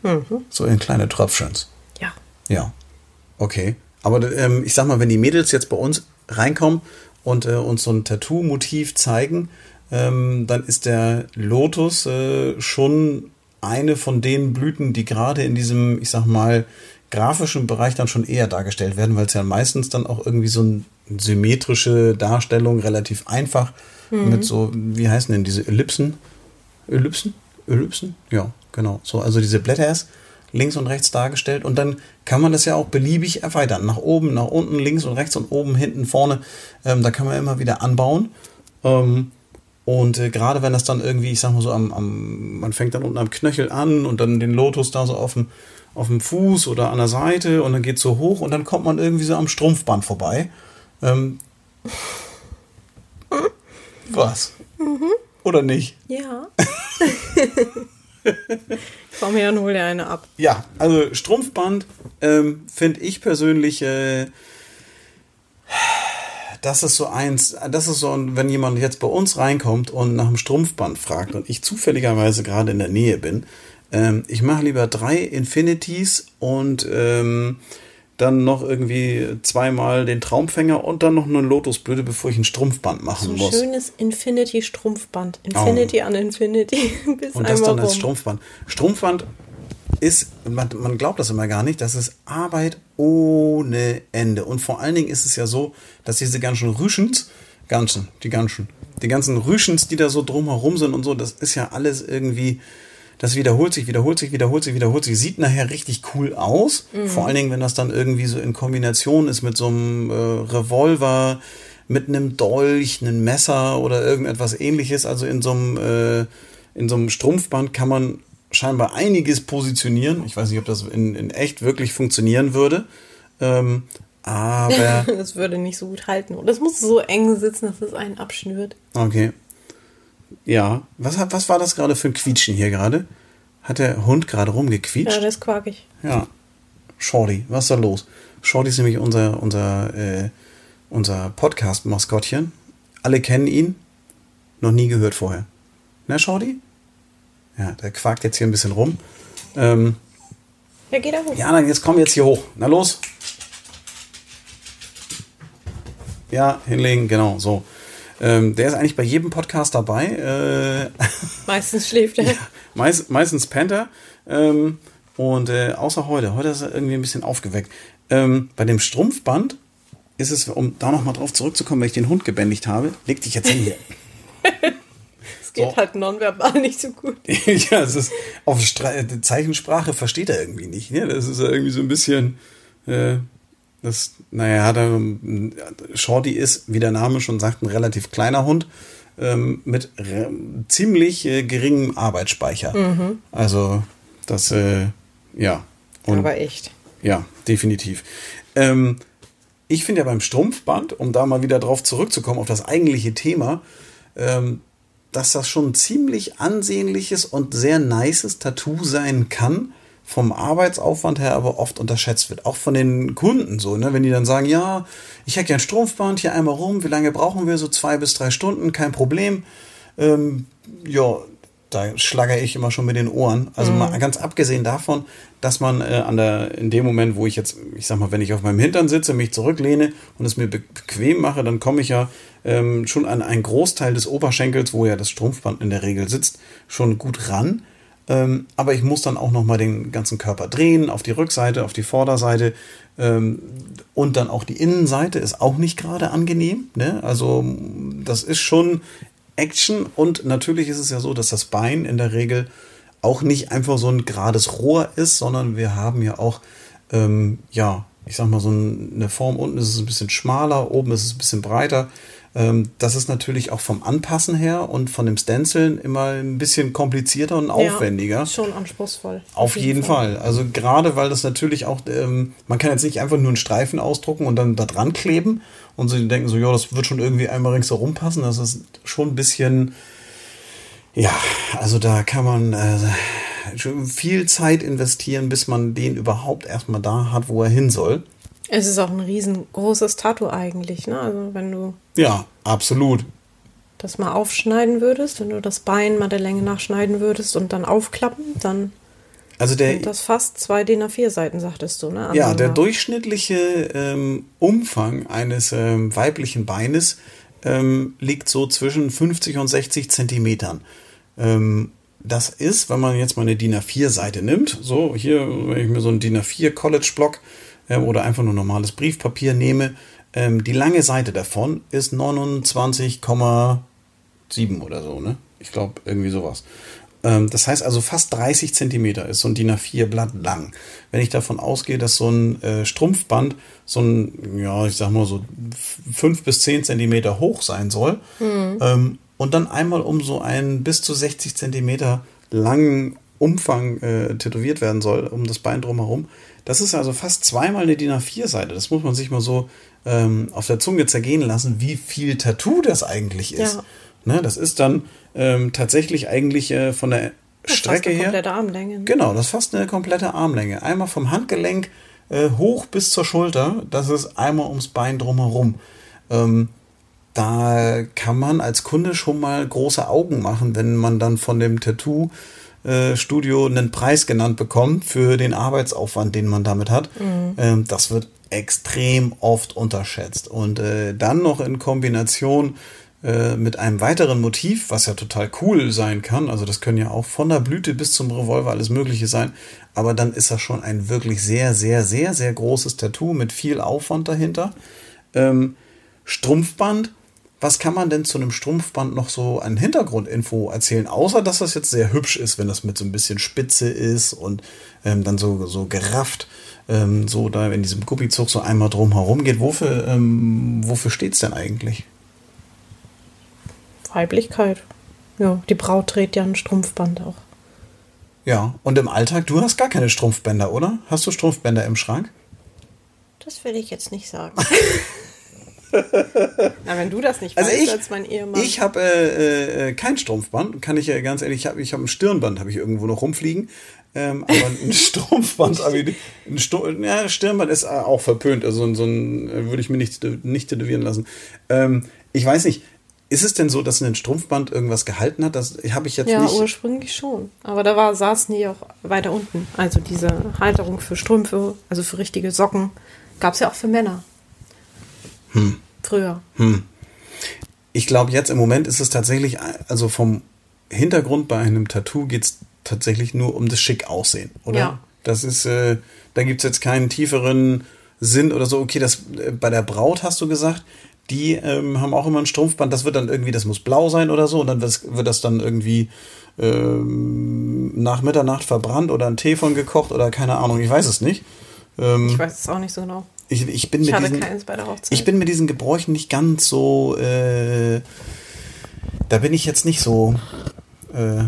So in kleine Tröpfchens. Ja. Ja. Okay. Aber ähm, ich sag mal, wenn die Mädels jetzt bei uns reinkommen und äh, uns so ein Tattoo-Motiv zeigen, ähm, dann ist der Lotus äh, schon eine von den Blüten, die gerade in diesem, ich sag mal, grafischen Bereich dann schon eher dargestellt werden, weil es ja meistens dann auch irgendwie so eine symmetrische Darstellung, relativ einfach, mit so, wie heißen denn diese Ellipsen? Ellipsen? Ellipsen? Ja, genau. So, also diese Blätters links und rechts dargestellt und dann kann man das ja auch beliebig erweitern. Nach oben, nach unten, links und rechts und oben, hinten, vorne. Ähm, da kann man immer wieder anbauen. Ähm, und äh, gerade wenn das dann irgendwie, ich sag mal so, am, am, man fängt dann unten am Knöchel an und dann den Lotus da so auf dem, auf dem Fuß oder an der Seite und dann geht so hoch und dann kommt man irgendwie so am Strumpfband vorbei. Ähm, was? Oder nicht? Ja. Komm her und hol dir eine ab. Ja, also Strumpfband ähm, finde ich persönlich, äh, das ist so eins, das ist so, wenn jemand jetzt bei uns reinkommt und nach dem Strumpfband fragt und ich zufälligerweise gerade in der Nähe bin, ähm, ich mache lieber drei Infinities und ähm, dann noch irgendwie zweimal den Traumfänger und dann noch eine Lotusblüte, bevor ich ein Strumpfband So machen ein muss. schönes Infinity-Strumpfband. Infinity an Infinity. Bis Und das dann als rum. Strumpfband. Strumpfband ist, man, man glaubt das immer gar nicht, das ist Arbeit ohne Ende. Und vor allen Dingen ist es ja so, dass diese ganzen Rüschens, ganzen, die ganzen, die ganzen Rüschens, die da so drumherum sind und so, das ist ja alles irgendwie, das wiederholt sich, wiederholt sich, wiederholt sich, wiederholt sich, sieht nachher richtig cool aus. Vor allen Dingen, wenn das dann irgendwie so in Kombination ist mit so einem äh, Revolver, mit einem Dolch, einem Messer oder irgendetwas ähnliches. Also in so einem, äh, in so einem Strumpfband kann man scheinbar einiges positionieren. Ich weiß nicht, ob das in, in echt wirklich funktionieren würde. Ähm, aber Das würde nicht so gut halten. Und das muss so eng sitzen, dass es einen abschnürt. okay. Ja, was, hat- was war das gerade für ein Quietschen hier gerade? Hat der Hund gerade Ja, rumgequietscht? das ist quakig. Ja. Shorty, was ist da los? Shorty ist nämlich unser, unser, äh, unser Podcast-Maskottchen. Alle kennen ihn. Noch nie gehört vorher. Ne, Shorty? Ja, der quakt jetzt hier ein bisschen rum. Ähm, Ja, geht da hoch. ja, dann jetzt komm jetzt hier hoch. Na los. Ja, hinlegen, genau, so. Ähm, der ist eigentlich bei jedem Podcast dabei. Äh, Meistens schläft er. Meist, meistens pennt er. Ähm, und äh, außer heute. Heute ist er irgendwie ein bisschen aufgeweckt. Ähm, bei dem Strumpfband ist es, um da nochmal drauf zurückzukommen, weil ich den Hund gebändigt habe, leg dich jetzt hin hier. Es geht So. halt nonverbal nicht so gut. ja, es ist auf Stra Zeichensprache versteht er irgendwie nicht. Ne? Das ist ja irgendwie so ein bisschen. Äh, das, naja, hat er, Shorty ist, wie der Name schon sagt, ein relativ kleiner Hund ähm, mit ziemlich äh, geringem Arbeitsspeicher. Also, das, äh, ja. Und, Aber echt. ja, definitiv. Ähm, ich finde ja beim Strumpfband, um da mal wieder drauf zurückzukommen, auf das eigentliche Thema, ähm, dass das schon ein ziemlich ansehnliches und sehr nices Tattoo sein kann, vom Arbeitsaufwand her aber oft unterschätzt wird. Auch von den Kunden so, ne? wenn die dann sagen, ja, ich hätte gern Strumpfband hier einmal rum, wie lange brauchen wir? So zwei bis drei Stunden, kein Problem. Ähm, ja, da schlagere ich immer schon mit den Ohren. Also mal ganz abgesehen davon, dass man äh, an der, in dem Moment, wo ich jetzt, ich sag mal, wenn ich auf meinem Hintern sitze, mich zurücklehne und es mir be bequem mache, dann komme ich ja ähm, schon an einen Großteil des Oberschenkels, wo ja das Strumpfband in der Regel sitzt, schon gut ran. Ähm, aber ich muss dann auch noch mal den ganzen Körper drehen, auf die Rückseite, auf die Vorderseite ähm, und dann auch die Innenseite ist auch nicht gerade angenehm. Ne? Also das ist schon Action und natürlich ist es ja so, dass das Bein in der Regel auch nicht einfach so ein gerades Rohr ist, sondern wir haben ja auch, ähm, ja, ich sag mal, so eine Form. Unten ist es ein bisschen schmaler, oben ist es ein bisschen breiter. Ähm, das ist natürlich auch vom Anpassen her und von dem Stenciln immer ein bisschen komplizierter und aufwendiger. Ja, schon anspruchsvoll. Auf jeden Fall. Also gerade weil das natürlich auch, ähm, man kann jetzt nicht einfach nur einen Streifen ausdrucken und dann da dran kleben und sie denken so, ja, das wird schon irgendwie einmal ringsherum passen. Das ist schon ein bisschen, ja, also da kann man äh, viel Zeit investieren, bis man den überhaupt erstmal da hat, wo er hin soll. Es ist auch ein riesengroßes Tattoo eigentlich, ne? Also wenn du Ja, absolut. das mal aufschneiden würdest, wenn du das Bein mal der Länge nachschneiden würdest und dann aufklappen, dann Also der, sind das fast zwei DIN A4 Seiten, sagtest du, ne? Ja, der durchschnittliche ähm, Umfang eines ähm, weiblichen Beines ähm, liegt so zwischen 50 und 60 Zentimetern. Ähm, das ist, wenn man jetzt mal eine DIN A4-Seite nimmt, so hier, wenn ich mir so einen DIN A4 College-Block ähm, oder einfach nur normales Briefpapier nehme, ähm, die lange Seite davon ist 29,7 oder so, ne? Ich glaube, irgendwie sowas. Ähm, das heißt also fast 30 Zentimeter ist so ein DIN A4-Blatt lang. Wenn ich davon ausgehe, dass so ein äh, Strumpfband so ein, ja, ich sag mal so 5 bis 10 Zentimeter hoch sein soll ähm, und dann einmal um so einen bis zu 60 Zentimeter langen Umfang äh, tätowiert werden soll, um das Bein drumherum. Das ist also fast zweimal eine DIN A4-Seite. Das muss man sich mal so ähm, auf der Zunge zergehen lassen, wie viel Tattoo das eigentlich ist. Ja. Ne, das ist dann ähm, tatsächlich eigentlich äh, von der Das ist Strecke fast eine her. komplette Armlänge. ne? Genau, das ist fast eine komplette Armlänge. Einmal vom Handgelenk äh, hoch bis zur Schulter. Das ist einmal ums Bein drumherum. Ähm, da kann man als Kunde schon mal große Augen machen, wenn man dann von dem Tattoo-Studio einen Preis genannt bekommt für den Arbeitsaufwand, den man damit hat. Ähm, das wird extrem oft unterschätzt. Und äh, dann noch in Kombination äh, mit einem weiteren Motiv, was ja total cool sein kann. Also das können ja auch von der Blüte bis zum Revolver alles Mögliche sein. Aber dann ist das schon ein wirklich sehr, sehr, sehr, sehr großes Tattoo mit viel Aufwand dahinter. Ähm, Strumpfband. Was kann man denn zu einem Strumpfband noch so an Hintergrundinfo erzählen? Außer, dass das jetzt sehr hübsch ist, wenn das mit so ein bisschen Spitze ist und ähm, dann so, so gerafft, ähm, so da in diesem Guppizug so einmal drum herum geht. Wofür, ähm, wofür steht's denn eigentlich? Weiblichkeit. Ja, die Braut trägt ja ein Strumpfband auch. Ja, und im Alltag, du hast gar keine Strumpfbänder, oder? Hast du Strumpfbänder im Schrank? Das will ich jetzt nicht sagen. Na, wenn du das nicht Also weißt, ich, als mein Ehemann. ich habe äh, äh, kein Strumpfband, kann ich ja ganz ehrlich, ich habe ich hab ein Stirnband, habe ich irgendwo noch rumfliegen. Ähm, aber ein Strumpfband, ein Stu ja, Stirnband ist äh, auch verpönt, also so ein, so ein äh, würde ich mir nicht, nicht tätowieren lassen. Ähm, ich weiß nicht, ist es denn so, dass ein Strumpfband irgendwas gehalten hat? Das habe ich jetzt ja, nicht. ursprünglich schon. Aber da war, saßen die auch weiter unten. Also diese Halterung für Strümpfe, also für richtige Socken, gab es ja auch für Männer. Hm. Früher. Ich glaube, jetzt im Moment ist es tatsächlich, also vom Hintergrund bei einem Tattoo geht es tatsächlich nur um das schick aussehen, oder? Ja. Das ist, äh, da gibt es jetzt keinen tieferen Sinn oder so. Okay, das äh, bei der Braut hast du gesagt, die ähm, haben auch immer ein Strumpfband, das wird dann irgendwie, das muss blau sein oder so, und dann wird, wird das dann irgendwie ähm, nach Mitternacht verbrannt oder ein Tee von gekocht oder keine Ahnung, ich weiß es nicht. Ähm, Ich weiß es auch nicht so genau. Ich, ich bin Ich mit diesen, ich bin mit diesen Gebräuchen nicht ganz so, äh, da bin ich jetzt nicht so äh,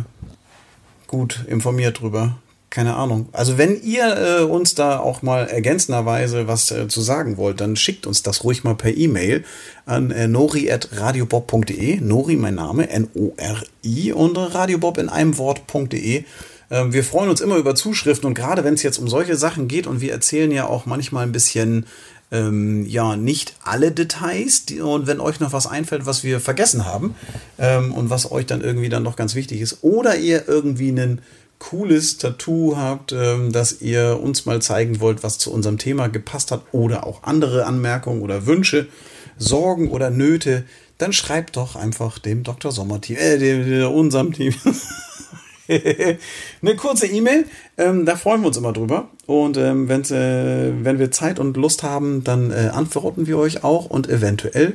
gut informiert drüber. Keine Ahnung. Also wenn ihr äh, uns da auch mal ergänzenderweise was äh, zu sagen wollt, dann schickt uns das ruhig mal per E-Mail an äh, nori.radiobob.de. Nori, mein Name, N-O-R-I und radiobob in einem Wort.de. Ähm, wir freuen uns immer über Zuschriften und gerade wenn es jetzt um solche Sachen geht und wir erzählen ja auch manchmal ein bisschen ähm, ja, nicht alle Details. Und wenn euch noch was einfällt, was wir vergessen haben ähm, und was euch dann irgendwie dann noch ganz wichtig ist, oder ihr irgendwie ein cooles Tattoo habt, ähm, dass ihr uns mal zeigen wollt, was zu unserem Thema gepasst hat, oder auch andere Anmerkungen oder Wünsche, Sorgen oder Nöte, dann schreibt doch einfach dem Dr. Sommer-Team, äh, dem, dem, unserem Team. eine kurze E-Mail, ähm, da freuen wir uns immer drüber. Und ähm, wenn's, äh, wenn wir Zeit und Lust haben, dann äh, antworten wir euch auch und eventuell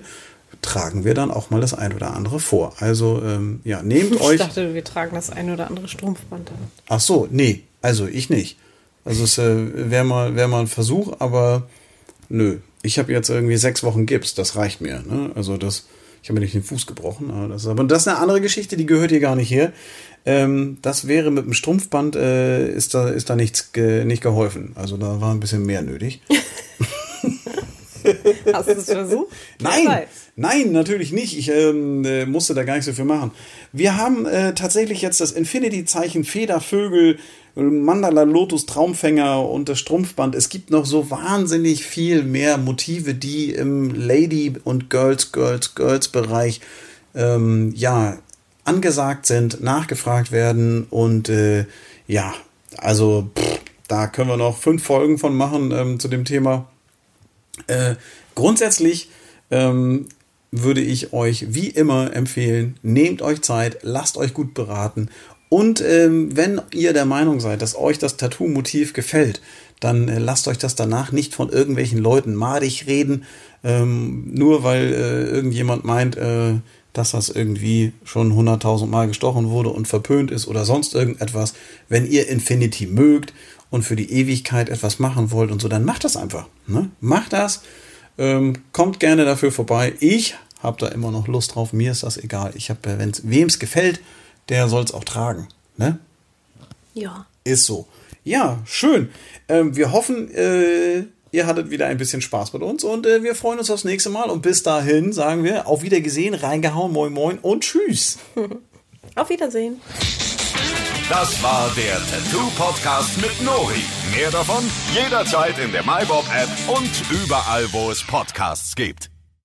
tragen wir dann auch mal das ein oder andere vor. Also ähm, ja, nehmt Ich euch. dachte, wir tragen das ein oder andere Strumpfband. an. Ach so, nee, also ich nicht. Also es äh, wäre mal, wär mal ein Versuch, aber nö. Ich habe jetzt irgendwie sechs Wochen Gips, das reicht mir. Ne? Also das, ich habe mir nicht den Fuß gebrochen, aber das, aber das ist eine andere Geschichte, die gehört hier gar nicht her. Ähm, das wäre mit dem Strumpfband, äh, ist da, ist da nichts ge, nicht geholfen. Also da war ein bisschen mehr nötig. Hast du es versucht? Nein, nein, natürlich nicht. Ich ähm, äh, musste da gar nicht so viel machen. Wir haben äh, tatsächlich jetzt das Infinity-Zeichen Federvögel, Mandala Lotus Traumfänger und das Strumpfband. Es gibt noch so wahnsinnig viel mehr Motive, die im Lady- und Girls, Girls, Girls-Bereich ähm, ja angesagt sind, nachgefragt werden und äh, ja, also pff, da können wir noch fünf Folgen von machen ähm, zu dem Thema. Äh, grundsätzlich ähm, würde ich euch wie immer empfehlen, nehmt euch Zeit, lasst euch gut beraten und ähm, wenn ihr der Meinung seid, dass euch das Tattoo-Motiv gefällt, dann äh, lasst euch das danach nicht von irgendwelchen Leuten madig reden, ähm, nur weil äh, irgendjemand meint, äh, dass das irgendwie schon hunderttausend Mal gestochen wurde und verpönt ist oder sonst irgendetwas. Wenn ihr Infinity mögt und für die Ewigkeit etwas machen wollt und so, dann macht das einfach. Ne? Macht das. Ähm, kommt gerne dafür vorbei. Ich habe da immer noch Lust drauf. Mir ist das egal. Ich habe, wenn es wem es gefällt, der soll es auch tragen. Ne? Ja. Ist so. Ja, schön. Ähm, wir hoffen, äh, ihr hattet wieder ein bisschen Spaß mit uns und äh, wir freuen uns aufs nächste Mal. Und bis dahin sagen wir auf Wiedergesehen, reingehauen, moin moin und tschüss. Auf Wiedersehen. Das war der Tattoo-Podcast mit Nori. Mehr davon jederzeit in der MyBob-App und überall, wo es Podcasts gibt.